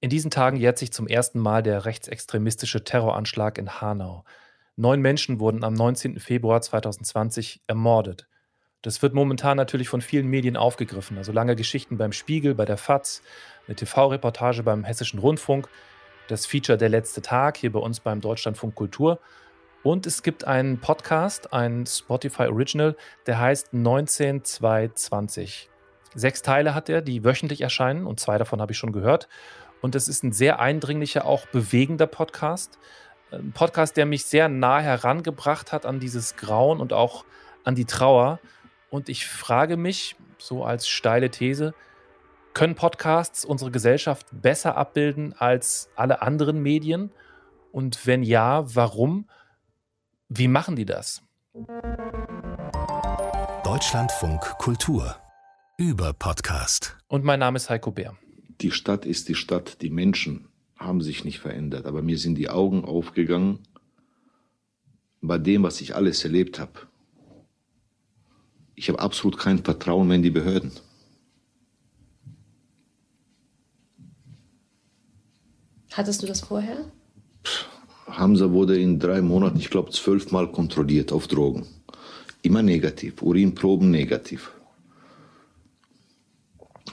In diesen Tagen jährt sich zum ersten Mal der rechtsextremistische Terroranschlag in Hanau. Neun Menschen wurden am 19. Februar 2020 ermordet. Das wird momentan natürlich von vielen Medien aufgegriffen. Also lange Geschichten beim Spiegel, bei der FAZ, eine TV-Reportage beim Hessischen Rundfunk, das Feature Der letzte Tag hier bei uns beim Deutschlandfunk Kultur. Und es gibt einen Podcast, ein Spotify Original, der heißt 19220. Sechs Teile hat er, die wöchentlich erscheinen und zwei davon habe ich schon gehört. Und es ist ein sehr eindringlicher, auch bewegender Podcast. Ein Podcast, der mich sehr nah herangebracht hat an dieses Grauen und auch an die Trauer. Und ich frage mich, so als steile These, können Podcasts unsere Gesellschaft besser abbilden als alle anderen Medien? Und wenn ja, warum? Wie machen die das? Deutschlandfunk Kultur über Podcast. Und mein Name ist Heiko Bär. Die Stadt ist die Stadt, die Menschen haben sich nicht verändert, aber mir sind die Augen aufgegangen bei dem, was ich alles erlebt habe. Ich habe absolut kein Vertrauen mehr in die Behörden. Hattest du das vorher? Hamza wurde in drei Monaten, ich glaube, zwölfmal kontrolliert auf Drogen. Immer negativ, Urinproben negativ.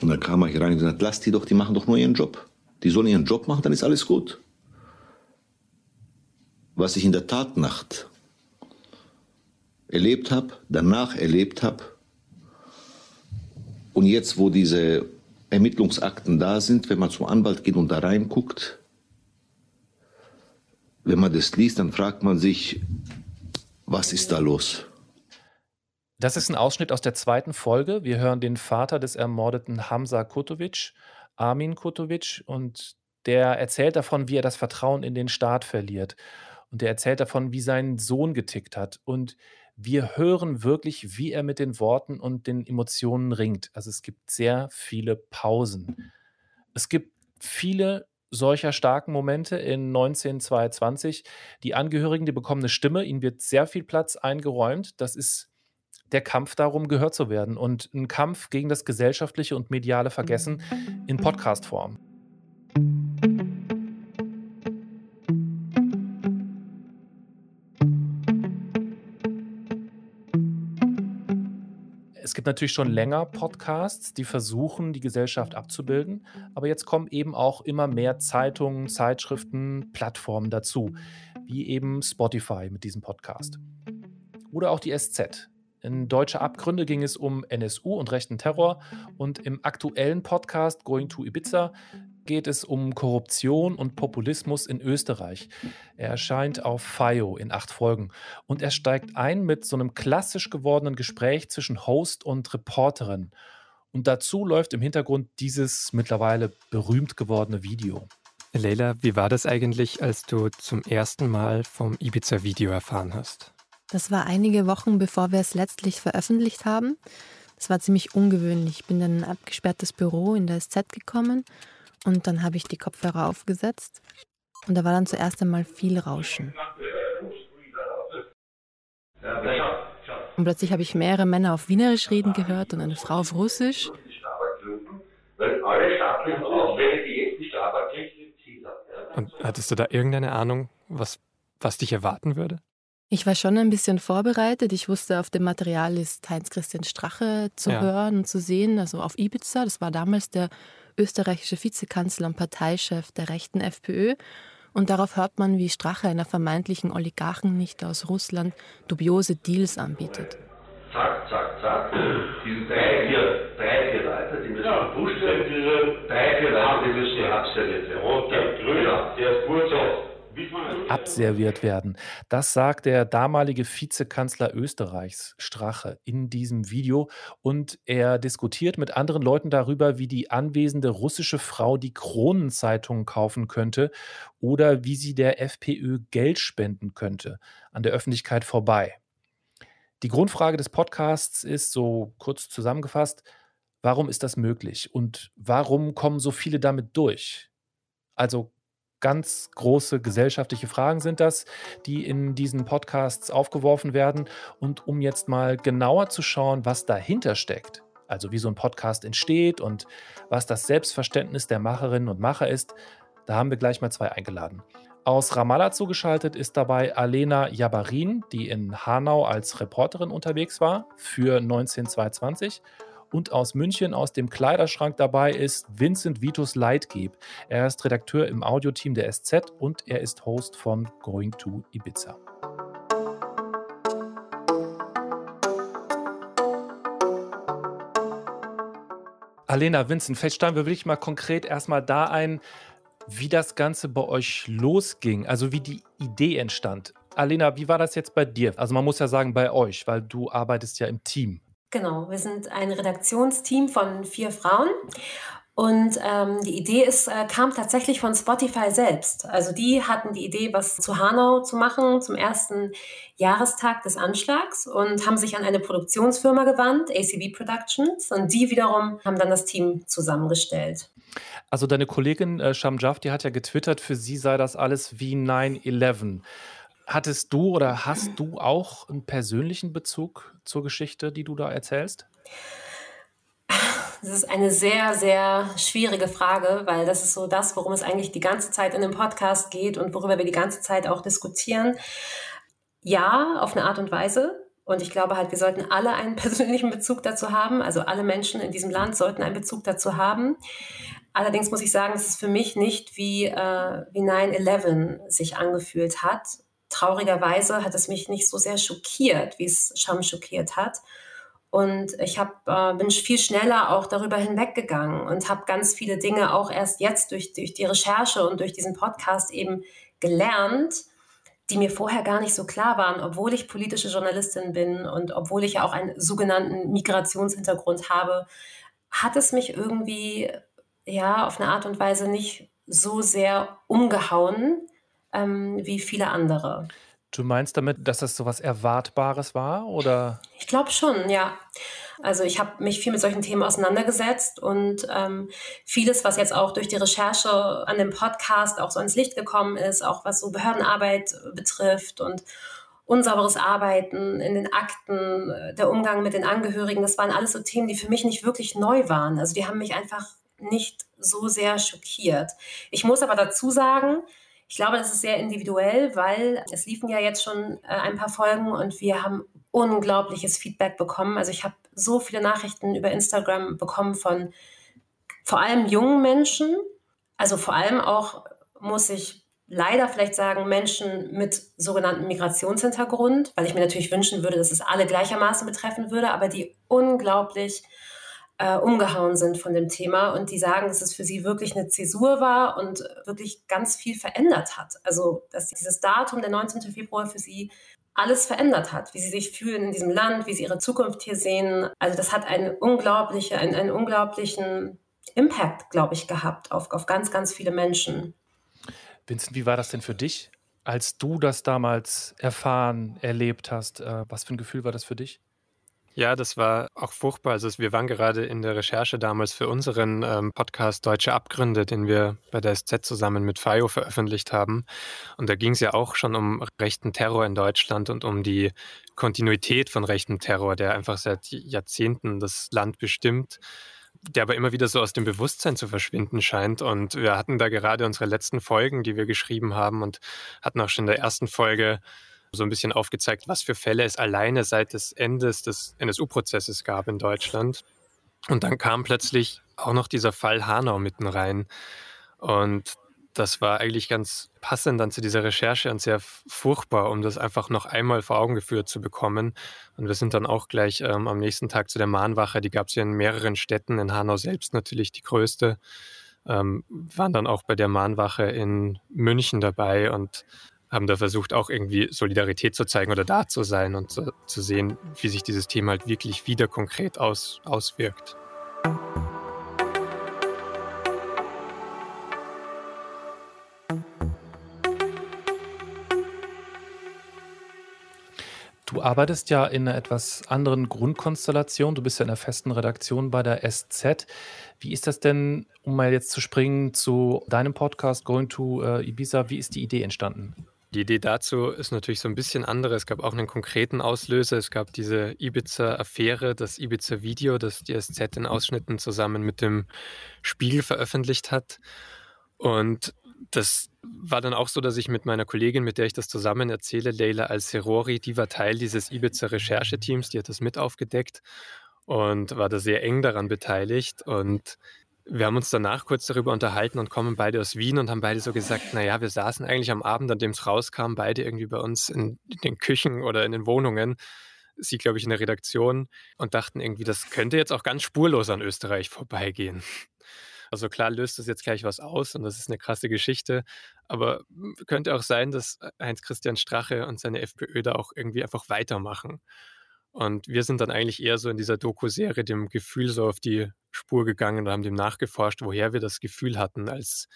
Und dann kam er hier rein und gesagt, lass die doch, die machen doch nur ihren Job. Die sollen ihren Job machen, dann ist alles gut. Was ich in der Tatnacht erlebt habe, danach erlebt habe und jetzt, wo diese Ermittlungsakten da sind, wenn man zum Anwalt geht und da reinguckt, wenn man das liest, dann fragt man sich, was ist da los? Das ist ein Ausschnitt aus der zweiten Folge. Wir hören den Vater des ermordeten Hamza Kutovic, Armin Kutovic, und der erzählt davon, wie er das Vertrauen in den Staat verliert. Und der erzählt davon, wie sein Sohn getickt hat. Und wir hören wirklich, wie er mit den Worten und den Emotionen ringt. Also es gibt sehr viele Pausen. Es gibt viele solcher starken Momente in 1922. Die Angehörigen, die bekommen eine Stimme, ihnen wird sehr viel Platz eingeräumt. Das ist der Kampf darum, gehört zu werden und ein Kampf gegen das gesellschaftliche und mediale Vergessen in Podcast-Form. Es gibt natürlich schon länger Podcasts, die versuchen, die Gesellschaft abzubilden, aber jetzt kommen eben auch immer mehr Zeitungen, Zeitschriften, Plattformen dazu, wie eben Spotify mit diesem Podcast. Oder auch die SZ, in Deutsche Abgründe ging es um NSU und rechten Terror und im aktuellen Podcast Going to Ibiza geht es um Korruption und Populismus in Österreich. Er erscheint auf FIO in acht Folgen und er steigt ein mit so einem klassisch gewordenen Gespräch zwischen Host und Reporterin. Und dazu läuft im Hintergrund dieses mittlerweile berühmt gewordene Video. Leila, wie war das eigentlich, als du zum ersten Mal vom Ibiza-Video erfahren hast? Das war einige Wochen, bevor wir es letztlich veröffentlicht haben. Das war ziemlich ungewöhnlich. Ich bin dann in ein abgesperrtes Büro in der SZ gekommen und dann habe ich die Kopfhörer aufgesetzt und da war dann zuerst einmal viel Rauschen. Und plötzlich habe ich mehrere Männer auf Wienerisch reden gehört und eine Frau auf Russisch. Und hattest du da irgendeine Ahnung, was, was dich erwarten würde? Ich war schon ein bisschen vorbereitet. Ich wusste, auf dem Material ist Heinz-Christian Strache zu ja. hören und zu sehen, also auf Ibiza. Das war damals der österreichische Vizekanzler und Parteichef der rechten FPÖ. Und darauf hört man, wie Strache einer vermeintlichen Oligarchennichte aus Russland dubiose Deals anbietet. Zack, zack, zack. Diese drei, vier, drei, vier Leute, die müssen ja, werden. Drei, vier Leute, die müssen abserviert werden. Roter, grüner, der ist gut so abserviert werden. Das sagt der damalige Vizekanzler Österreichs, Strache, in diesem Video. Und er diskutiert mit anderen Leuten darüber, wie die anwesende russische Frau die Kronenzeitung kaufen könnte oder wie sie der FPÖ Geld spenden könnte, an der Öffentlichkeit vorbei. Die Grundfrage des Podcasts ist, so kurz zusammengefasst, warum ist das möglich und warum kommen so viele damit durch? Also ganz große gesellschaftliche Fragen sind das, die in diesen Podcasts aufgeworfen werden. Und um jetzt mal genauer zu schauen, was dahinter steckt, also wie so ein Podcast entsteht und was das Selbstverständnis der Macherinnen und Macher ist, da haben wir gleich mal zwei eingeladen. Aus Ramallah zugeschaltet ist dabei Alena Jabarin, die in Hanau als Reporterin unterwegs war für 19220. Und aus München aus dem Kleiderschrank dabei ist Vincent Vitus Leitgeb. Er ist Redakteur im Audioteam der SZ und er ist Host von Going to Ibiza. Alena, Vincent, vielleicht steigen wir wirklich mal konkret erstmal da ein, wie das Ganze bei euch losging, also wie die Idee entstand. Alena, wie war das jetzt bei dir? Also man muss ja sagen bei euch, weil du arbeitest ja im Team. Genau, wir sind ein Redaktionsteam von vier Frauen und ähm, die Idee ist, äh, kam tatsächlich von Spotify selbst. Also die hatten die Idee, was zu Hanau zu machen zum ersten Jahrestag des Anschlags und haben sich an eine Produktionsfirma gewandt, ACB Productions, und die wiederum haben dann das Team zusammengestellt. Also deine Kollegin äh, Shamjaf, die hat ja getwittert, für sie sei das alles wie 9-11. Hattest du oder hast du auch einen persönlichen Bezug zur Geschichte, die du da erzählst? Das ist eine sehr, sehr schwierige Frage, weil das ist so das, worum es eigentlich die ganze Zeit in dem Podcast geht und worüber wir die ganze Zeit auch diskutieren. Ja, auf eine Art und Weise. Und ich glaube halt, wir sollten alle einen persönlichen Bezug dazu haben. Also alle Menschen in diesem Land sollten einen Bezug dazu haben. Allerdings muss ich sagen, dass es für mich nicht wie, äh, wie 9-11 sich angefühlt hat. Traurigerweise hat es mich nicht so sehr schockiert, wie es Sham schockiert hat. Und ich hab, äh, bin viel schneller auch darüber hinweggegangen und habe ganz viele Dinge auch erst jetzt durch, durch die Recherche und durch diesen Podcast eben gelernt, die mir vorher gar nicht so klar waren, obwohl ich politische Journalistin bin und obwohl ich ja auch einen sogenannten Migrationshintergrund habe, hat es mich irgendwie ja auf eine Art und Weise nicht so sehr umgehauen ähm, wie viele andere. Du meinst damit, dass das so was Erwartbares war, oder? Ich glaube schon, ja. Also ich habe mich viel mit solchen Themen auseinandergesetzt und ähm, vieles, was jetzt auch durch die Recherche an dem Podcast auch so ins Licht gekommen ist, auch was so Behördenarbeit betrifft und unsauberes Arbeiten in den Akten, der Umgang mit den Angehörigen, das waren alles so Themen, die für mich nicht wirklich neu waren. Also die haben mich einfach nicht so sehr schockiert. Ich muss aber dazu sagen, ich glaube, das ist sehr individuell, weil es liefen ja jetzt schon äh, ein paar Folgen und wir haben unglaubliches Feedback bekommen. Also ich habe so viele Nachrichten über Instagram bekommen von vor allem jungen Menschen, also vor allem auch, muss ich leider vielleicht sagen, Menschen mit sogenanntem Migrationshintergrund, weil ich mir natürlich wünschen würde, dass es alle gleichermaßen betreffen würde, aber die unglaublich äh, umgehauen sind von dem Thema und die sagen, dass es für sie wirklich eine Zäsur war und wirklich ganz viel verändert hat. Also, dass dieses Datum, der 19. Februar, für sie alles verändert hat, wie sie sich fühlen in diesem Land, wie sie ihre Zukunft hier sehen. Also das hat einen, unglaubliche, einen, einen unglaublichen Impact, glaube ich, gehabt auf, auf ganz, ganz viele Menschen. Vincent, wie war das denn für dich, als du das damals erfahren, erlebt hast? Äh, was für ein Gefühl war das für dich? Ja, das war auch furchtbar. Also wir waren gerade in der Recherche damals für unseren ähm, Podcast Deutsche Abgründe, den wir bei der SZ zusammen mit FIO veröffentlicht haben. Und da ging es ja auch schon um rechten Terror in Deutschland und um die Kontinuität von rechtem Terror, der einfach seit Jahrzehnten das Land bestimmt der aber immer wieder so aus dem Bewusstsein zu verschwinden scheint. Und wir hatten da gerade unsere letzten Folgen, die wir geschrieben haben und hatten auch schon in der ersten Folge so ein bisschen aufgezeigt, was für Fälle es alleine seit des Endes des NSU-Prozesses gab in Deutschland. Und dann kam plötzlich auch noch dieser Fall Hanau mitten rein. Und das war eigentlich ganz passend dann zu dieser Recherche und sehr furchtbar, um das einfach noch einmal vor Augen geführt zu bekommen. Und wir sind dann auch gleich ähm, am nächsten Tag zu der Mahnwache. Die gab es ja in mehreren Städten, in Hanau selbst natürlich die größte. Ähm, waren dann auch bei der Mahnwache in München dabei und haben da versucht, auch irgendwie Solidarität zu zeigen oder da zu sein und zu, zu sehen, wie sich dieses Thema halt wirklich wieder konkret aus, auswirkt. Du arbeitest ja in einer etwas anderen Grundkonstellation. Du bist ja in einer festen Redaktion bei der SZ. Wie ist das denn, um mal jetzt zu springen zu deinem Podcast Going to äh, Ibiza, wie ist die Idee entstanden? Die Idee dazu ist natürlich so ein bisschen andere. Es gab auch einen konkreten Auslöser. Es gab diese Ibiza-Affäre, das Ibiza-Video, das die SZ in Ausschnitten zusammen mit dem Spiegel veröffentlicht hat. Und das war dann auch so, dass ich mit meiner Kollegin, mit der ich das zusammen erzähle, Leila Al-Serori, die war Teil dieses Ibiza-Rechercheteams, die hat das mit aufgedeckt und war da sehr eng daran beteiligt. Und wir haben uns danach kurz darüber unterhalten und kommen beide aus Wien und haben beide so gesagt, naja, wir saßen eigentlich am Abend, an dem es rauskam, beide irgendwie bei uns in, den Küchen oder in den Wohnungen, sie, glaube ich, in der Redaktion und dachten irgendwie, das könnte jetzt auch ganz spurlos an Österreich vorbeigehen. Also klar löst das jetzt gleich was aus und das ist eine krasse Geschichte, aber könnte auch sein, dass Heinz-Christian Strache und seine FPÖ da auch irgendwie einfach weitermachen. Und wir sind dann eigentlich eher so in dieser Doku-Serie dem Gefühl so auf die Spur gegangen und haben dem nachgeforscht, woher wir das Gefühl hatten als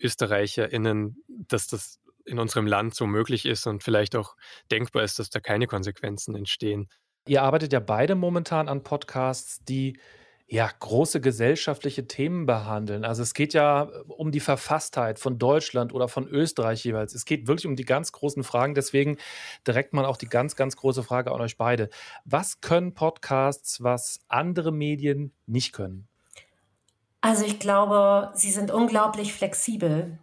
ÖsterreicherInnen, dass das in unserem Land so möglich ist und vielleicht auch denkbar ist, dass da keine Konsequenzen entstehen. Ihr arbeitet ja beide momentan an Podcasts, die ja, große gesellschaftliche Themen behandeln. Also es geht ja äh, um die Verfasstheit von Deutschland oder von Österreich jeweils. Es geht wirklich um die ganz großen Fragen. Deswegen direkt mal auch die ganz, ganz große Frage an euch beide. Was können Podcasts, was andere Medien nicht können? Also ich glaube, sie sind unglaublich flexibel.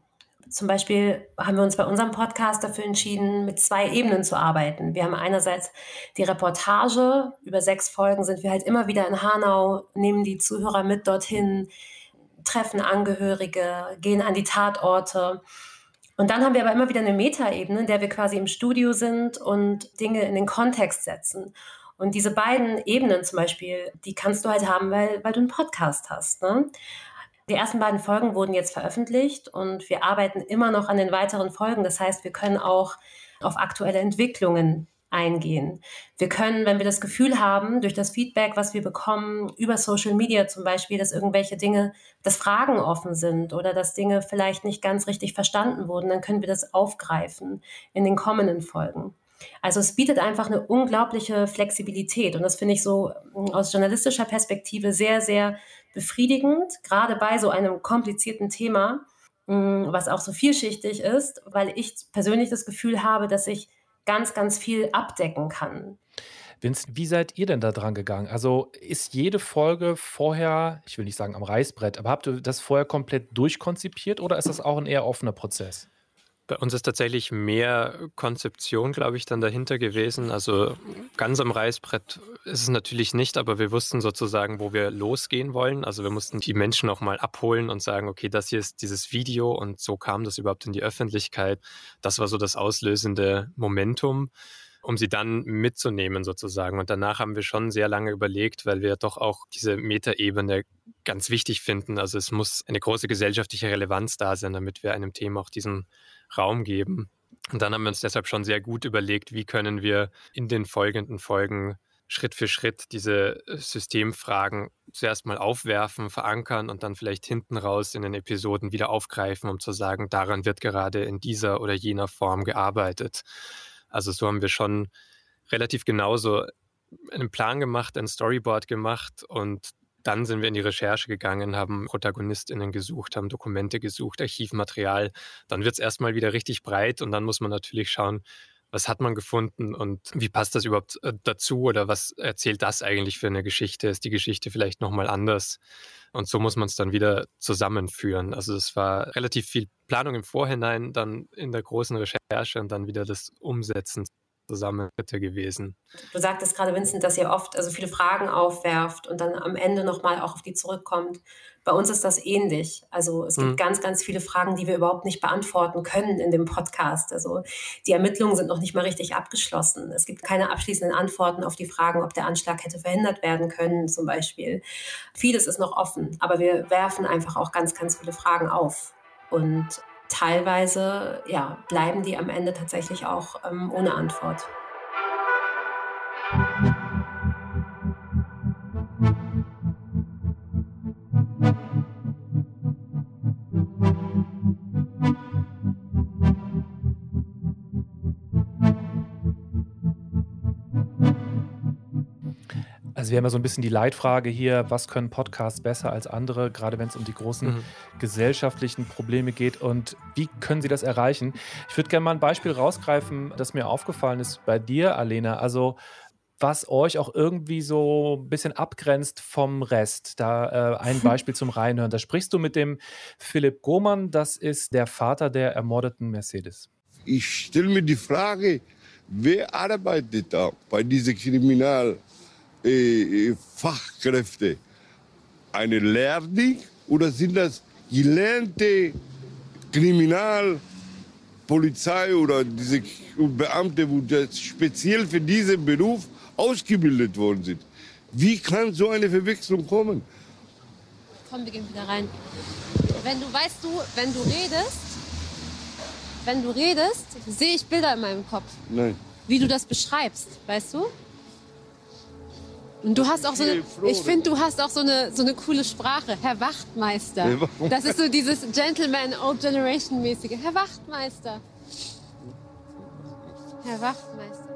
Zum Beispiel haben wir uns bei unserem Podcast dafür entschieden, mit zwei Ebenen zu arbeiten. Wir haben einerseits die Reportage. Über sechs Folgen sind wir halt immer wieder in Hanau, nehmen die Zuhörer mit dorthin, treffen Angehörige, gehen an die Tatorte. Und dann haben wir aber immer wieder eine Metaebene, in der wir quasi im Studio sind und Dinge in den Kontext setzen. Und diese beiden Ebenen zum Beispiel, die kannst du halt haben, weil, weil du einen Podcast hast. Ne? Die ersten beiden Folgen wurden jetzt veröffentlicht und wir arbeiten immer noch an den weiteren Folgen. Das heißt, wir können auch auf aktuelle Entwicklungen eingehen. Wir können, wenn wir das Gefühl haben, durch das Feedback, was wir bekommen, über Social Media zum Beispiel, dass irgendwelche Dinge, dass Fragen offen sind oder dass Dinge vielleicht nicht ganz richtig verstanden wurden, dann können wir das aufgreifen in den kommenden Folgen. Also es bietet einfach eine unglaubliche Flexibilität und das finde ich so aus journalistischer Perspektive sehr, sehr befriedigend, gerade bei so einem komplizierten Thema, mm, was auch so vielschichtig ist, weil ich persönlich das Gefühl habe, dass ich ganz, ganz viel abdecken kann. Vincent, wie seid ihr denn da dran gegangen? Also ist jede Folge vorher, ich will nicht sagen am Reißbrett, aber habt ihr das vorher komplett durchkonzipiert oder ist das auch ein eher offener Prozess? Bei uns ist tatsächlich mehr Konzeption, glaube ich, dann dahinter gewesen. Also ganz am Reißbrett ist es natürlich nicht, aber wir wussten sozusagen, wo wir losgehen wollen. Also wir mussten die Menschen auch mal abholen und sagen, okay, das hier ist dieses Video und so kam das überhaupt in die Öffentlichkeit. Das war so das auslösende Momentum um sie dann mitzunehmen sozusagen. Und danach haben wir schon sehr lange überlegt, weil wir doch auch diese Metaebene ganz wichtig finden. Also es muss eine große gesellschaftliche Relevanz da sein, damit wir einem Thema auch diesen Raum geben. Und dann haben wir uns deshalb schon sehr gut überlegt, wie können wir in den folgenden Folgen Schritt für Schritt diese äh, Systemfragen zuerst mal aufwerfen, verankern und dann vielleicht hinten raus in den Episoden wieder aufgreifen, um zu sagen, daran wird gerade in dieser oder jener Form gearbeitet. Also so haben wir schon relativ genauso einen Plan gemacht, ein Storyboard gemacht und dann sind wir in die Recherche gegangen, haben ProtagonistInnen gesucht, haben Dokumente gesucht, Archivmaterial. Dann wird es erstmal wieder richtig breit und dann muss man natürlich schauen, was hat man gefunden und wie passt das überhaupt äh, dazu oder was erzählt das eigentlich für eine Geschichte? Ist die Geschichte vielleicht nochmal anders? Und so muss man es dann wieder zusammenführen. Also es war relativ viel Planung im Vorhinein, dann in der großen Recherche und dann wieder das Umsetzen Zusammenschritte gewesen. Du sagtest gerade, Vincent, dass ihr oft also viele Fragen aufwerft und dann am Ende nochmal auch auf die zurückkommt. Bei uns ist das ähnlich. Also es gibt mhm. ganz, ganz viele Fragen, die wir überhaupt nicht beantworten können in dem Podcast. Also die Ermittlungen sind noch nicht mal richtig abgeschlossen. Es gibt keine abschließenden Antworten auf die Fragen, ob der Anschlag hätte verhindert werden können, zum Beispiel. Vieles ist noch offen, aber wir werfen einfach auch ganz, ganz viele Fragen auf. Und teilweise ja, bleiben die am Ende tatsächlich auch ähm, ohne Antwort. Also wir haben ja so ein bisschen die Leitfrage hier, was können Podcasts besser als andere, gerade wenn es um die großen mhm. gesellschaftlichen Probleme geht und wie können sie das erreichen? Ich würde gerne mal ein Beispiel rausgreifen, das mir aufgefallen ist bei dir, Alena. Also was euch auch irgendwie so ein bisschen abgrenzt vom Rest. Da äh, ein Beispiel zum Reinhören. Da sprichst du mit dem Philipp Gohmann, das ist der Vater der ermordeten Mercedes. Ich stelle mir die Frage, wer arbeitet da bei diesen Kriminalfachkräfte? Äh, Eine Lehrling oder sind das gelernte Kriminalpolizei oder diese Beamte, die speziell für diesen Beruf ausgebildet worden sind. Wie kann so eine Verwechslung kommen? Komm, wir gehen wieder rein. Wenn du weißt du, wenn du redest, wenn du redest, sehe ich Bilder in meinem Kopf. Nein. Wie du das beschreibst, weißt du? Und du hast auch so eine, ich finde, du hast auch so eine, so eine coole Sprache. Herr Wachtmeister. Das ist so dieses Gentleman Old Generation mäßige. Herr Wachtmeister. Herr Wachtmeister.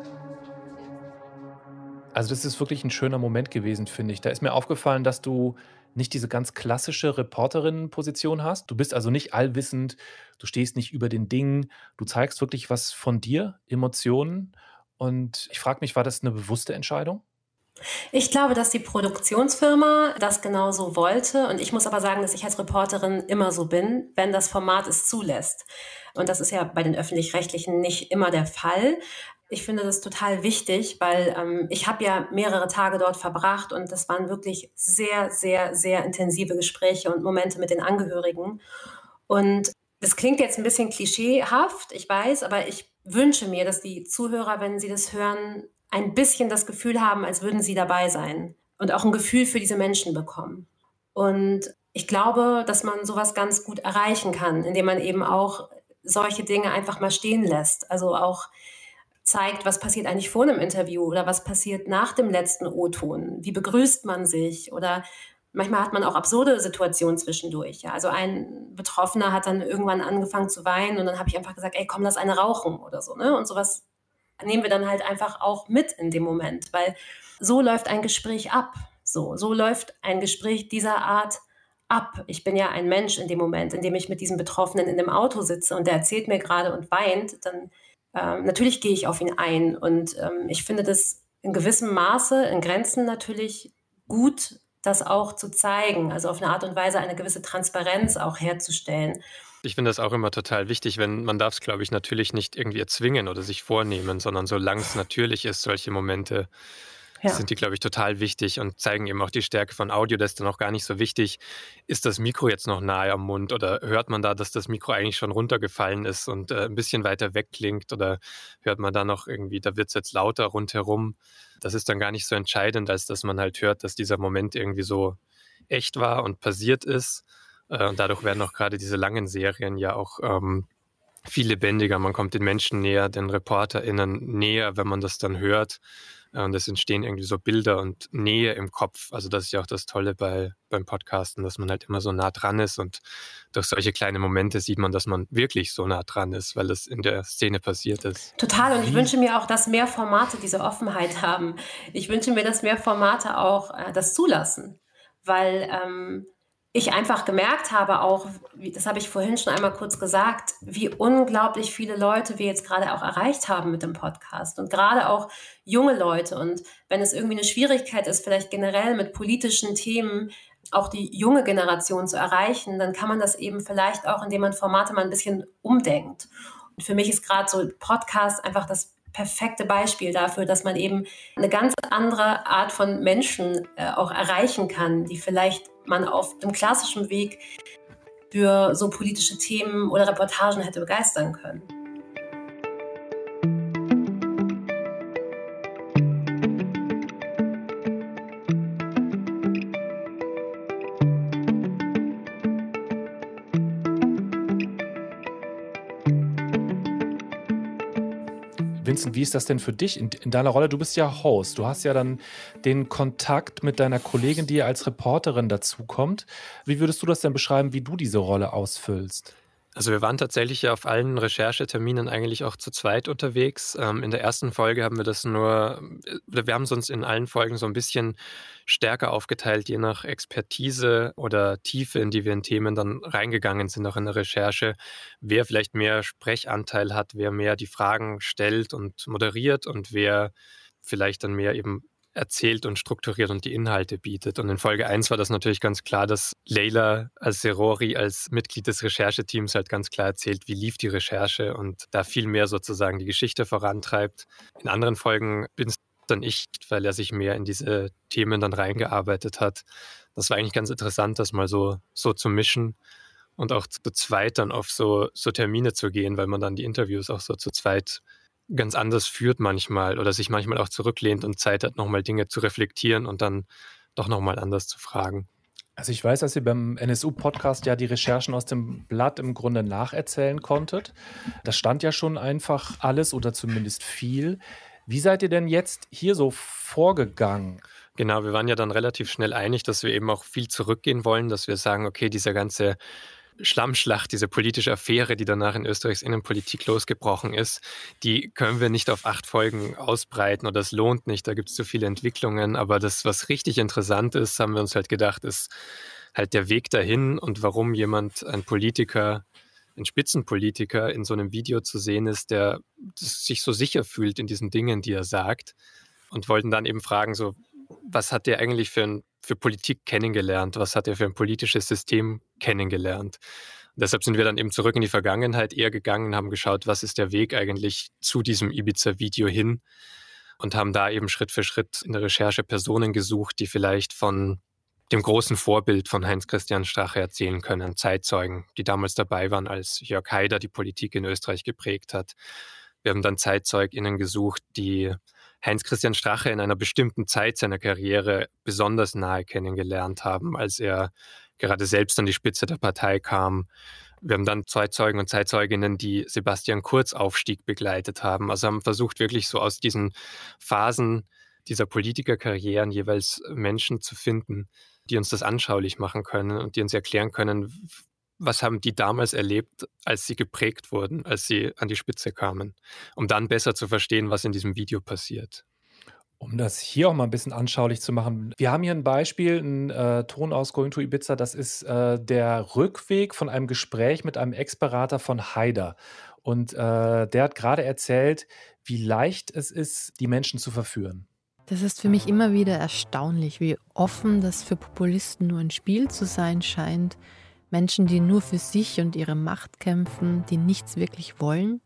Also das ist wirklich ein schöner Moment gewesen, finde ich. Da ist mir aufgefallen, dass du nicht diese ganz klassische Reporterinnenposition hast. Du bist also nicht allwissend, du stehst nicht über den Dingen, du zeigst wirklich was von dir, Emotionen. Und ich frage mich, war das eine bewusste Entscheidung? Ich glaube, dass die Produktionsfirma das genauso wollte. Und ich muss aber sagen, dass ich als Reporterin immer so bin, wenn das Format es zulässt. Und das ist ja bei den öffentlich-rechtlichen nicht immer der Fall. Ich finde das total wichtig, weil ähm, ich habe ja mehrere Tage dort verbracht und das waren wirklich sehr, sehr, sehr intensive Gespräche und Momente mit den Angehörigen. Und das klingt jetzt ein bisschen klischeehaft, ich weiß, aber ich wünsche mir, dass die Zuhörer, wenn sie das hören, ein bisschen das Gefühl haben, als würden sie dabei sein und auch ein Gefühl für diese Menschen bekommen. Und ich glaube, dass man sowas ganz gut erreichen kann, indem man eben auch solche Dinge einfach mal stehen lässt. Also auch zeigt, was passiert eigentlich vor einem Interview oder was passiert nach dem letzten O-Ton. Wie begrüßt man sich oder manchmal hat man auch absurde Situationen zwischendurch. Ja. Also ein Betroffener hat dann irgendwann angefangen zu weinen und dann habe ich einfach gesagt, ey, komm, lass eine rauchen oder so. Ne? Und sowas nehmen wir dann halt einfach auch mit in dem Moment, weil so läuft ein Gespräch ab. So, so läuft ein Gespräch dieser Art ab. Ich bin ja ein Mensch in dem Moment, in dem ich mit diesem Betroffenen in dem Auto sitze und der erzählt mir gerade und weint, dann ähm, natürlich gehe ich auf ihn ein und ähm, ich finde das in gewissem Maße, in Grenzen natürlich gut, das auch zu zeigen, also auf eine Art und Weise eine gewisse Transparenz auch herzustellen. Ich finde das auch immer total wichtig, wenn man darf es, glaube ich, natürlich nicht irgendwie erzwingen oder sich vornehmen, sondern solange es natürlich ist, solche Momente ja. sind die, glaube ich, total wichtig und zeigen eben auch die Stärke von Audio. Das ist dann auch gar nicht so wichtig, ist das Mikro jetzt noch nahe am Mund oder hört man da, dass das Mikro eigentlich schon runtergefallen ist und äh, ein bisschen weiter weg klingt oder hört man da noch irgendwie, da wird es jetzt lauter rundherum. Das ist dann gar nicht so entscheidend, als dass man halt hört, dass dieser Moment irgendwie so echt war und passiert ist. Äh, und dadurch werden auch gerade diese langen Serien ja auch ähm, viel lebendiger. Man kommt den Menschen näher, den ReporterInnen näher, wenn man das dann hört. Und es entstehen irgendwie so Bilder und Nähe im Kopf. Also das ist ja auch das Tolle bei, beim Podcasten, dass man halt immer so nah dran ist und durch solche kleine Momente sieht man, dass man wirklich so nah dran ist, weil es in der Szene passiert ist. Total. Und ich wünsche mir auch, dass mehr Formate diese Offenheit haben. Ich wünsche mir, dass mehr Formate auch äh, das zulassen. Weil ähm, ich einfach gemerkt habe, auch, das habe ich vorhin schon einmal kurz gesagt, wie unglaublich viele Leute wir jetzt gerade auch erreicht haben mit dem Podcast und gerade auch junge Leute. Und wenn es irgendwie eine Schwierigkeit ist, vielleicht generell mit politischen Themen auch die junge Generation zu erreichen, dann kann man das eben vielleicht auch, indem man Formate mal ein bisschen umdenkt. Und für mich ist gerade so Podcast einfach das perfekte Beispiel dafür, dass man eben eine ganz andere Art von Menschen äh, auch erreichen kann, die vielleicht man auf dem klassischen Weg für so politische Themen oder Reportagen hätte begeistern können. Vincent, wie ist das denn für dich in, in, deiner Rolle? Du bist ja Host. Du hast ja dann den Kontakt mit deiner Kollegin, die als Reporterin dazukommt. Wie würdest du das denn beschreiben, wie du diese Rolle ausfüllst? Also wir waren tatsächlich auf allen Rechercheterminen eigentlich auch zu zweit unterwegs. Ähm, in der ersten Folge haben wir das nur, äh, wir haben es uns in allen Folgen so ein bisschen stärker aufgeteilt, je nach Expertise oder Tiefe, in die wir in Themen dann reingegangen sind, auch in der Recherche, wer vielleicht mehr Sprechanteil hat, wer mehr die Fragen stellt und moderiert und wer vielleicht dann mehr eben erzählt und strukturiert und die Inhalte bietet. Und in Folge 1 war das natürlich ganz klar, dass Leila als Serori, als Mitglied des Rechercheteams halt ganz klar erzählt, wie lief die Recherche und da viel mehr sozusagen die Geschichte vorantreibt. In anderen Folgen bin es dann ich, weil er sich mehr in diese Themen dann reingearbeitet hat. Das war eigentlich ganz interessant, das mal so, so zu mischen und auch zu zweit dann auf so, so Termine zu gehen, weil man dann die Interviews auch so zu zweit ganz anders führt manchmal oder sich manchmal auch zurücklehnt und Zeit hat, nochmal Dinge zu reflektieren und dann doch nochmal anders zu fragen. Also ich weiß, dass ihr beim NSU-Podcast ja die Recherchen aus dem Blatt im Grunde nacherzählen konntet. Da stand ja schon einfach alles oder zumindest viel. Wie seid ihr denn jetzt hier so vorgegangen? Genau, wir waren ja dann relativ schnell einig, dass wir eben auch viel zurückgehen wollen, dass wir sagen, okay, dieser ganze Schlammschlacht, diese politische Affäre, die danach in Österreichs Innenpolitik losgebrochen ist, die können wir nicht auf acht Folgen ausbreiten oder es lohnt nicht, da gibt es zu viele Entwicklungen. Aber das, was richtig interessant ist, haben wir uns halt gedacht, ist halt der Weg dahin und warum jemand, ein Politiker, ein Spitzenpolitiker in so einem Video zu sehen ist, der sich so sicher fühlt in diesen Dingen, die er sagt. Und wollten dann eben fragen, so, was hat der eigentlich für ein für Politik kennengelernt? Was hat er für ein politisches System kennengelernt? Und deshalb sind wir dann eben zurück in die Vergangenheit eher gegangen und haben geschaut, was ist der Weg eigentlich zu diesem Ibiza-Video hin und haben da eben Schritt für Schritt in der Recherche Personen gesucht, die vielleicht von dem großen Vorbild von Heinz-Christian Strache erzählen können, Zeitzeugen, die damals dabei waren, als Jörg Haider die Politik in Österreich geprägt hat. Wir haben dann ZeitzeugInnen gesucht, die Heinz-Christian Strache in einer bestimmten Zeit seiner Karriere besonders nahe kennengelernt haben, als er gerade selbst an die Spitze der Partei kam. Wir haben dann Zeitzeugen und Zeitzeuginnen, die Sebastian Kurz Aufstieg begleitet haben. Also haben versucht, wirklich so aus diesen Phasen dieser Politikerkarrieren jeweils Menschen zu finden, die uns das anschaulich machen können und die uns erklären können, was haben die damals erlebt, als sie geprägt wurden, als sie an die Spitze kamen, um dann besser zu verstehen, was in diesem Video passiert. Um das hier auch mal ein bisschen anschaulich zu machen. Wir haben hier ein Beispiel, ein äh, Ton aus Going to Ibiza. Das ist äh, der Rückweg von einem Gespräch mit einem Ex-Berater von Haider. Und äh, der hat gerade erzählt, wie leicht es ist, die Menschen zu verführen. Das ist für mich immer wieder erstaunlich, wie offen das für Populisten nur ein Spiel zu sein scheint Menschen, die nur für sich und ihre Macht kämpfen, die nichts wirklich wollen.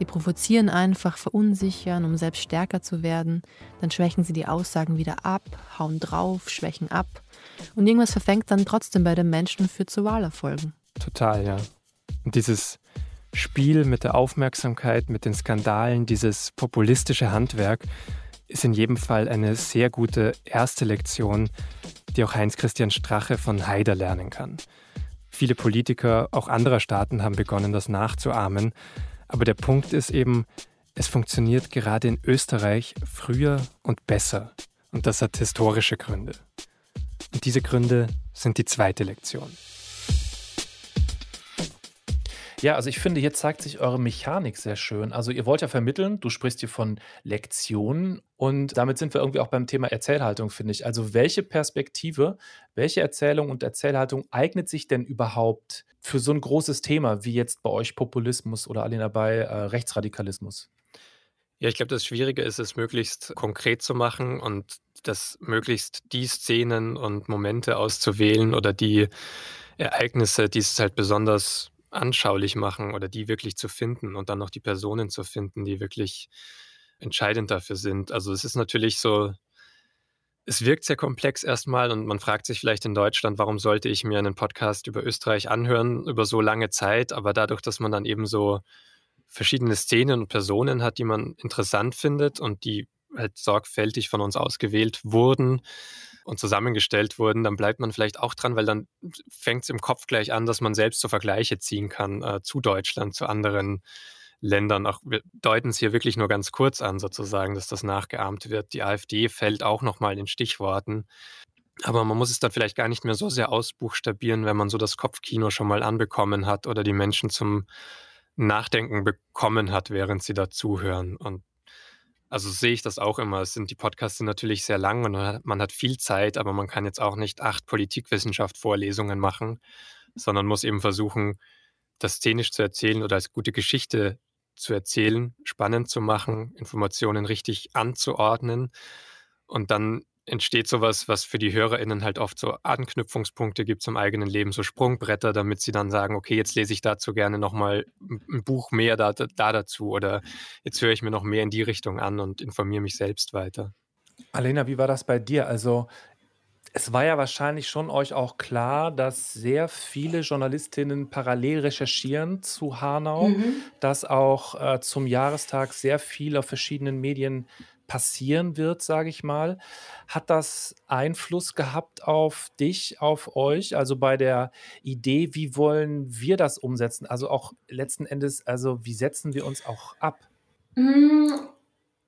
Die provozieren einfach, verunsichern, um selbst stärker zu werden. Dann schwächen sie die Aussagen wieder ab, hauen drauf, schwächen ab. Und irgendwas verfängt dann trotzdem bei den Menschen führt zu Wahlerfolgen. Total, ja. Und dieses Spiel mit der Aufmerksamkeit, mit den Skandalen, dieses populistische Handwerk ist in jedem Fall eine sehr gute erste Lektion, die auch Heinz Christian Strache von Haider lernen kann. Viele Politiker, auch anderer Staaten, haben begonnen, das nachzuahmen. Aber der Punkt ist eben, es funktioniert gerade in Österreich früher und besser. Und das hat historische Gründe. Und diese Gründe sind die zweite Lektion. Ja, also ich finde, hier zeigt sich eure Mechanik sehr schön. Also ihr wollt ja vermitteln, du sprichst hier von Lektionen und damit sind wir irgendwie auch beim Thema Erzählhaltung, finde ich. Also welche Perspektive, welche Erzählung und Erzählhaltung eignet sich denn überhaupt für so ein großes Thema wie jetzt bei euch Populismus oder Alina bei äh, Rechtsradikalismus? Ja, ich glaube, das Schwierige ist es, möglichst konkret zu machen und das möglichst die Szenen und Momente auszuwählen oder die Ereignisse, die es halt besonders anschaulich machen oder die wirklich zu finden und dann noch die Personen zu finden, die wirklich entscheidend dafür sind. Also es ist natürlich so, es wirkt sehr komplex erstmal und man fragt sich vielleicht in Deutschland, warum sollte ich mir einen Podcast über Österreich anhören über so lange Zeit, aber dadurch, dass man dann eben so verschiedene Szenen und Personen hat, die man interessant findet und die halt sorgfältig von uns ausgewählt wurden, und zusammengestellt wurden, dann bleibt man vielleicht auch dran, weil dann fängt es im Kopf gleich an, dass man selbst so Vergleiche ziehen kann äh, zu Deutschland, zu anderen Ländern. Auch wir deuten es hier wirklich nur ganz kurz an, sozusagen, dass das nachgeahmt wird. Die AfD fällt auch nochmal in Stichworten. Aber man muss es dann vielleicht gar nicht mehr so sehr ausbuchstabieren, wenn man so das Kopfkino schon mal anbekommen hat oder die Menschen zum Nachdenken bekommen hat, während sie da zuhören. Und also sehe ich das auch immer. Es sind die Podcasts sind natürlich sehr lang und man hat viel Zeit, aber man kann jetzt auch nicht acht Politikwissenschaft-Vorlesungen machen, sondern muss eben versuchen, das szenisch zu erzählen oder als gute Geschichte zu erzählen, spannend zu machen, Informationen richtig anzuordnen und dann entsteht sowas, was für die HörerInnen halt oft so Anknüpfungspunkte gibt zum eigenen Leben, so Sprungbretter, damit sie dann sagen, okay, jetzt lese ich dazu gerne nochmal ein Buch mehr da, da dazu oder jetzt höre ich mir noch mehr in die Richtung an und informiere mich selbst weiter. Alena, wie war das bei dir? Also es war ja wahrscheinlich schon euch auch klar, dass sehr viele Journalistinnen parallel recherchieren zu Hanau, mhm. dass auch äh, zum Jahrestag sehr viel auf verschiedenen Medien passieren wird, sage ich mal. Hat das Einfluss gehabt auf dich, auf euch? Also bei der Idee, wie wollen wir das umsetzen? Also auch letzten Endes, also wie setzen wir uns auch ab? Mm,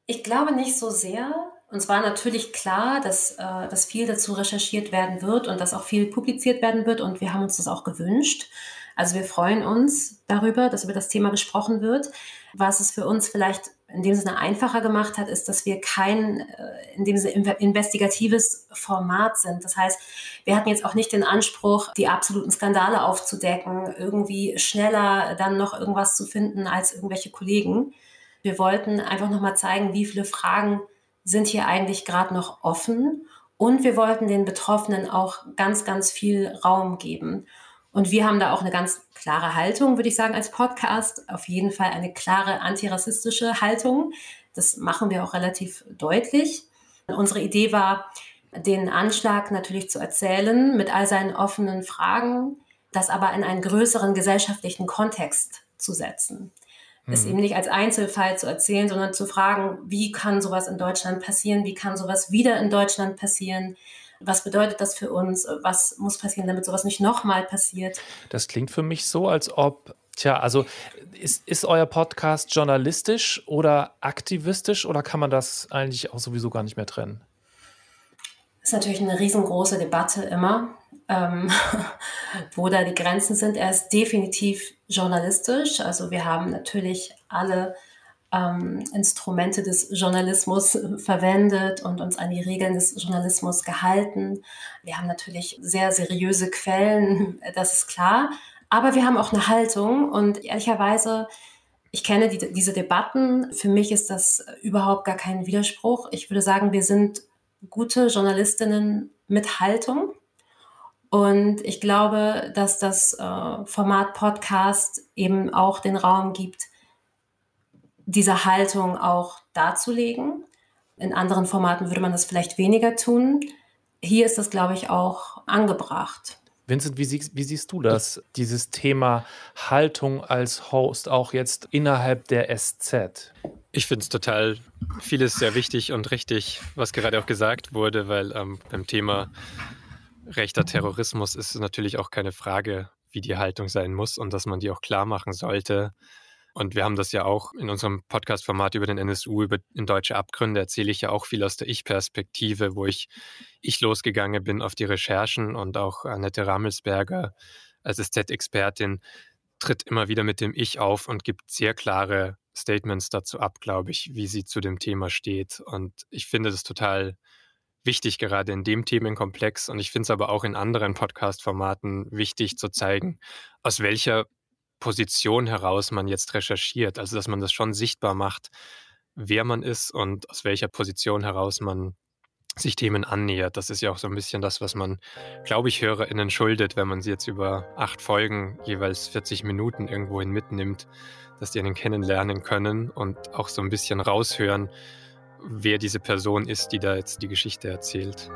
ich glaube nicht so sehr. Und zwar natürlich klar, dass, äh, dass viel dazu recherchiert werden wird und dass auch viel publiziert werden wird. Und wir haben uns das auch gewünscht. Also wir freuen uns darüber, dass über das Thema gesprochen wird. Was es für uns vielleicht in dem Sinne einfacher gemacht hat, ist, dass wir kein äh, in dem Sinne investigatives Format sind. Das heißt, wir hatten jetzt auch nicht den Anspruch, die absoluten Skandale aufzudecken, irgendwie schneller dann noch irgendwas zu finden als irgendwelche Kollegen. Wir wollten einfach nochmal zeigen, wie viele Fragen sind hier eigentlich gerade noch offen. Und wir wollten den Betroffenen auch ganz, ganz viel Raum geben. Und wir haben da auch eine ganz klare Haltung, würde ich sagen, als Podcast. Auf jeden Fall eine klare antirassistische Haltung. Das machen wir auch relativ deutlich. Unsere Idee war, den Anschlag natürlich zu erzählen mit all seinen offenen Fragen, das aber in einen größeren gesellschaftlichen Kontext zu setzen. Mhm. Es eben nicht als Einzelfall zu erzählen, sondern zu fragen, wie kann sowas in Deutschland passieren? Wie kann sowas wieder in Deutschland passieren? Was bedeutet das für uns, was muss passieren, damit sowas nicht nochmal passiert. Das klingt für mich so, als ob, tja, also ist, ist euer Podcast journalistisch oder aktivistisch oder kann man das eigentlich auch sowieso gar nicht mehr trennen? Das ist natürlich eine riesengroße Debatte immer, ähm, wo da die Grenzen sind. Er ist definitiv journalistisch. Also wir haben natürlich alle ähm, Instrumente des Journalismus verwendet und uns an die Regeln des Journalismus gehalten. Wir haben natürlich sehr seriöse Quellen, das ist klar. Aber wir haben auch eine Haltung und ehrlicherweise, ich kenne die, diese Debatten. Für mich ist das überhaupt gar kein Widerspruch. Ich würde sagen, wir sind gute Journalistinnen mit Haltung. Und ich glaube, dass das äh, Format Podcast eben auch den Raum gibt, diese Haltung auch darzulegen. In anderen Formaten würde man das vielleicht weniger tun. Hier ist das, glaube ich, auch angebracht. Vincent, wie, sie, wie, siehst du das, dieses Thema Haltung als Host auch jetzt innerhalb der SZ? Ich finde es total vieles sehr wichtig und richtig, was gerade auch gesagt wurde, weil ähm, beim Thema rechter Terrorismus ist es natürlich auch keine Frage, wie die Haltung sein muss und dass man die auch klar machen sollte. Und wir haben das ja auch in unserem Podcast-Format über den NSU, über in deutsche Abgründe, erzähle ich ja auch viel aus der Ich-Perspektive, wo ich, ich losgegangen bin auf die Recherchen und auch Annette Rammelsberger als SZ-Expertin tritt immer wieder mit dem Ich auf und gibt sehr klare Statements dazu ab, glaube ich, wie sie zu dem Thema steht. Und ich finde das total wichtig, gerade in dem Themenkomplex. Und ich finde es aber auch in anderen Podcast-Formaten wichtig zu zeigen, aus welcher Position heraus man jetzt recherchiert. Also dass man das schon sichtbar macht, wer man ist und aus welcher Position heraus man sich Themen annähert. Das ist ja auch so ein bisschen das, was man, glaube ich, HörerInnen schuldet, wenn man sie jetzt über acht Folgen, jeweils 40 Minuten irgendwohin mitnimmt, dass die einen kennenlernen können und auch so ein bisschen raushören, wer diese Person ist, die da jetzt die Geschichte erzählt.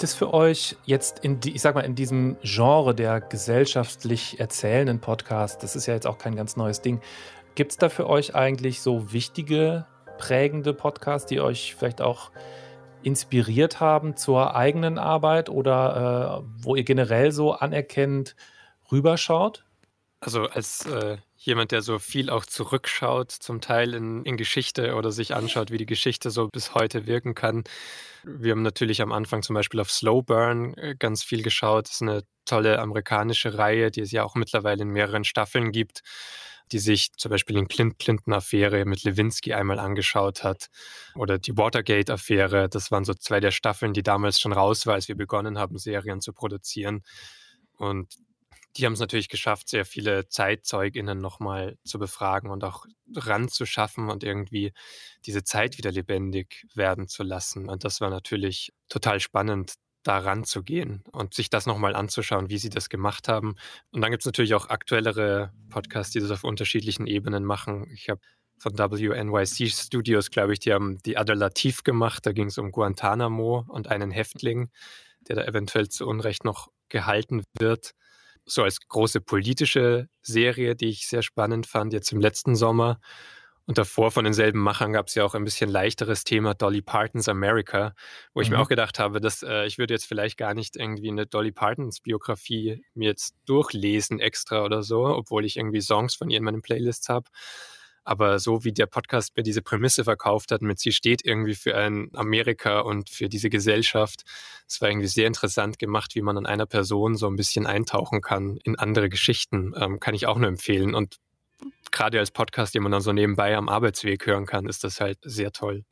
Gibt es für euch jetzt in die, ich sag mal, in diesem Genre der gesellschaftlich erzählenden Podcast, das ist ja jetzt auch kein ganz neues Ding, gibt es da für euch eigentlich so wichtige prägende Podcasts, die euch vielleicht auch inspiriert haben zur eigenen Arbeit oder äh, wo ihr generell so anerkennend rüberschaut? Also als äh, jemand, der so viel auch zurückschaut, zum Teil in, in Geschichte oder sich anschaut, wie die Geschichte so bis heute wirken kann. Wir haben natürlich am Anfang zum Beispiel auf Slow Burn äh, ganz viel geschaut. Das ist eine tolle amerikanische Reihe, die es ja auch mittlerweile in mehreren Staffeln gibt, die sich zum Beispiel die Clinton-Affäre mit Lewinsky einmal angeschaut hat oder die Watergate-Affäre. Das waren so zwei der Staffeln, die damals schon raus war, als wir begonnen haben, Serien zu produzieren. Und die haben es natürlich geschafft, sehr viele ZeitzeugInnen nochmal zu befragen und auch ranzuschaffen und irgendwie diese Zeit wieder lebendig werden zu lassen. Und das war natürlich total spannend, da ranzugehen und sich das nochmal anzuschauen, wie sie das gemacht haben. Und dann gibt es natürlich auch aktuellere Podcasts, die das auf unterschiedlichen Ebenen machen. Ich habe von WNYC Studios, glaube ich, die haben die Adelativ gemacht. Da ging es um Guantanamo und einen Häftling, der da eventuell zu Unrecht noch gehalten wird so als große politische Serie, die ich sehr spannend fand, jetzt im letzten Sommer. Und davor von denselben Machern gab es ja auch ein bisschen leichteres Thema Dolly Partons America, wo ich mhm. mir auch gedacht habe, dass äh, ich würde jetzt vielleicht gar nicht irgendwie eine Dolly Partons Biografie mir jetzt durchlesen extra oder so, obwohl ich irgendwie Songs von ihr in meinen Playlists habe. Aber so wie der Podcast mir diese Prämisse verkauft hat, mit sie steht irgendwie für ein Amerika und für diese Gesellschaft, es war irgendwie sehr interessant gemacht, wie man an einer Person so ein bisschen eintauchen kann in andere Geschichten. Ähm, kann ich auch nur empfehlen. Und gerade als Podcast, den man dann so nebenbei am Arbeitsweg hören kann, ist das halt sehr toll.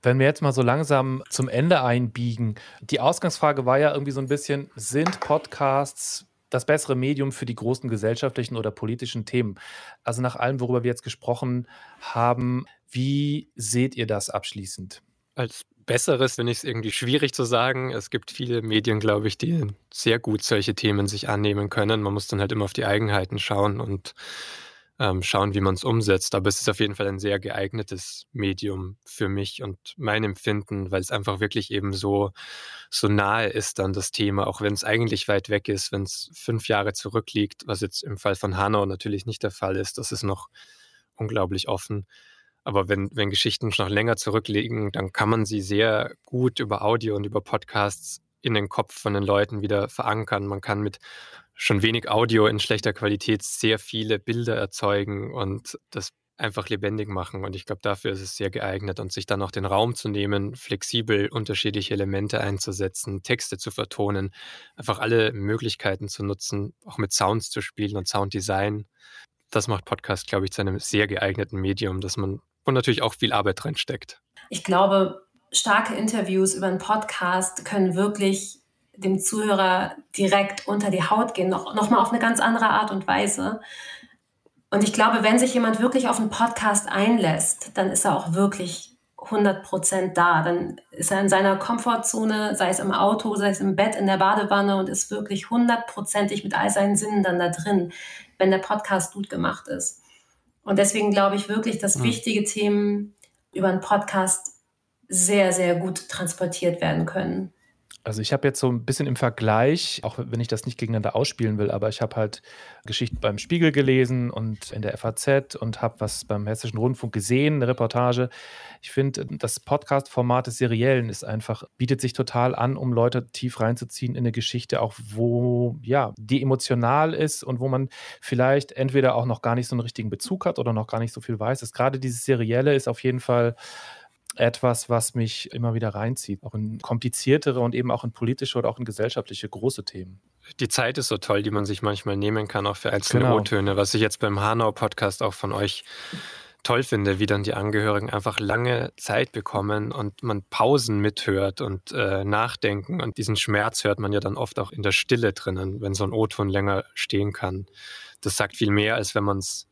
Wenn wir jetzt mal so langsam zum Ende einbiegen, die Ausgangsfrage war ja irgendwie so ein bisschen, sind Podcasts das bessere Medium für die großen gesellschaftlichen oder politischen Themen. Also nach allem, worüber wir jetzt gesprochen haben, wie seht ihr das abschließend? Als besseres, wenn ich es irgendwie schwierig zu sagen. Es gibt viele Medien, glaube ich, die sehr gut solche Themen sich annehmen können. Man muss dann halt immer auf die Eigenheiten schauen und ähm, schauen, wie man es umsetzt. Aber es ist auf jeden Fall ein sehr geeignetes Medium für mich und mein Empfinden, weil es einfach wirklich eben so, so nahe ist dann das Thema, auch wenn es eigentlich weit weg ist, wenn es fünf Jahre zurückliegt, was jetzt im Fall von Hanau natürlich nicht der Fall ist. Das ist noch unglaublich offen. Aber wenn, wenn Geschichten noch länger zurückliegen, dann kann man sie sehr gut über Audio und über Podcasts in den Kopf von den Leuten wieder verankern. Man kann mit schon wenig Audio in schlechter Qualität sehr viele Bilder erzeugen und das einfach lebendig machen. Und ich glaube, dafür ist es sehr geeignet und sich dann auch den Raum zu nehmen, flexibel unterschiedliche Elemente einzusetzen, Texte zu vertonen, einfach alle Möglichkeiten zu nutzen, auch mit Sounds zu spielen und Sounddesign. Das macht Podcast, glaube ich, zu einem sehr geeigneten Medium, dass man, wo natürlich auch viel Arbeit drin steckt. Ich glaube, starke Interviews über einen Podcast können wirklich dem Zuhörer direkt unter die Haut gehen, noch, noch mal auf eine ganz andere Art und Weise. Und ich glaube, wenn sich jemand wirklich auf einen Podcast einlässt, dann ist er auch wirklich 100 Prozent da. Dann ist er in seiner Komfortzone, sei es im Auto, sei es im Bett, in der Badewanne und ist wirklich hundertprozentig mit all seinen Sinnen dann da drin, wenn der Podcast gut gemacht ist. Und deswegen glaube ich wirklich, dass wichtige Themen über einen Podcast sehr, sehr gut transportiert werden können. Also ich habe jetzt so ein bisschen im Vergleich, auch wenn ich das nicht gegeneinander ausspielen will, aber ich habe halt Geschichten beim Spiegel gelesen und in der FAZ und habe was beim Hessischen Rundfunk gesehen, eine Reportage. Ich finde, das Podcast-Format des Seriellen ist einfach, bietet sich total an, um Leute tief reinzuziehen in eine Geschichte, auch wo, ja, die emotional ist und wo man vielleicht entweder auch noch gar nicht so einen richtigen Bezug hat oder noch gar nicht so viel weiß. Gerade dieses Serielle ist auf jeden Fall etwas, was mich immer wieder reinzieht, auch in kompliziertere und eben auch in politische oder auch in gesellschaftliche große Themen. Die Zeit ist so toll, die man sich manchmal nehmen kann, auch für einzelne genau. O-Töne, was ich jetzt beim Hanau-Podcast auch von euch toll finde, wie dann die Angehörigen einfach lange Zeit bekommen und man Pausen mithört und äh, nachdenken. Und diesen Schmerz hört man ja dann oft auch in der Stille drinnen, wenn so ein O-Ton länger stehen kann. Das sagt viel mehr, als wenn man es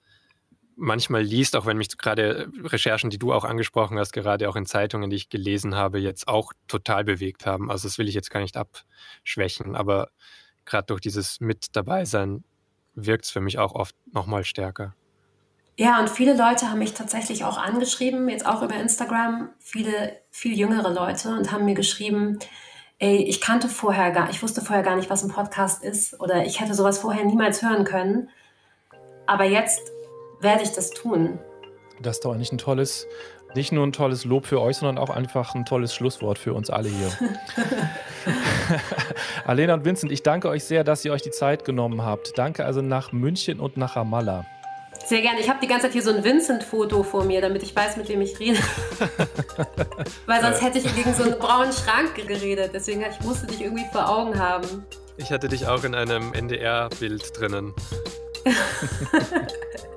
manchmal liest, auch wenn mich gerade Recherchen, die du auch angesprochen hast, gerade auch in Zeitungen, die ich gelesen habe, jetzt auch total bewegt haben. Also das will ich jetzt gar nicht abschwächen, aber gerade durch dieses Mit dabei sein wirkt es für mich auch oft nochmal stärker. Ja, und viele Leute haben mich tatsächlich auch angeschrieben, jetzt auch über Instagram, viele, viel jüngere Leute und haben mir geschrieben, ey, ich kannte vorher gar, ich wusste vorher gar nicht, was ein Podcast ist oder ich hätte sowas vorher niemals hören können. Aber jetzt werde ich das tun. Das ist doch eigentlich ein tolles Nicht nur ein tolles Lob für euch, sondern auch einfach ein tolles Schlusswort für uns alle hier. Alena und Vincent, ich danke euch sehr, dass ihr euch die Zeit genommen habt. Danke also nach München und nach Ramallah. Sehr gerne. Ich habe die ganze Zeit hier so ein Vincent-Foto vor mir, damit ich weiß, mit wem ich rede. Weil sonst hätte ich gegen so einen braunen Schrank geredet. Deswegen ich musste dich irgendwie vor Augen haben. Ich hatte dich auch in einem NDR-Bild drinnen.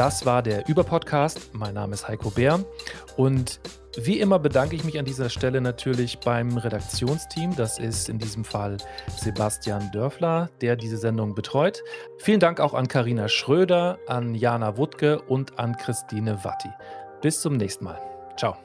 Das war der Überpodcast. Mein Name ist Heiko Bär und wie immer bedanke ich mich an dieser Stelle natürlich beim Redaktionsteam. Das ist in diesem Fall Sebastian Dörfler, der diese Sendung betreut. Vielen Dank auch an Karina Schröder, an Jana Wuttke und an Christine Watti. Bis zum nächsten Mal. Ciao.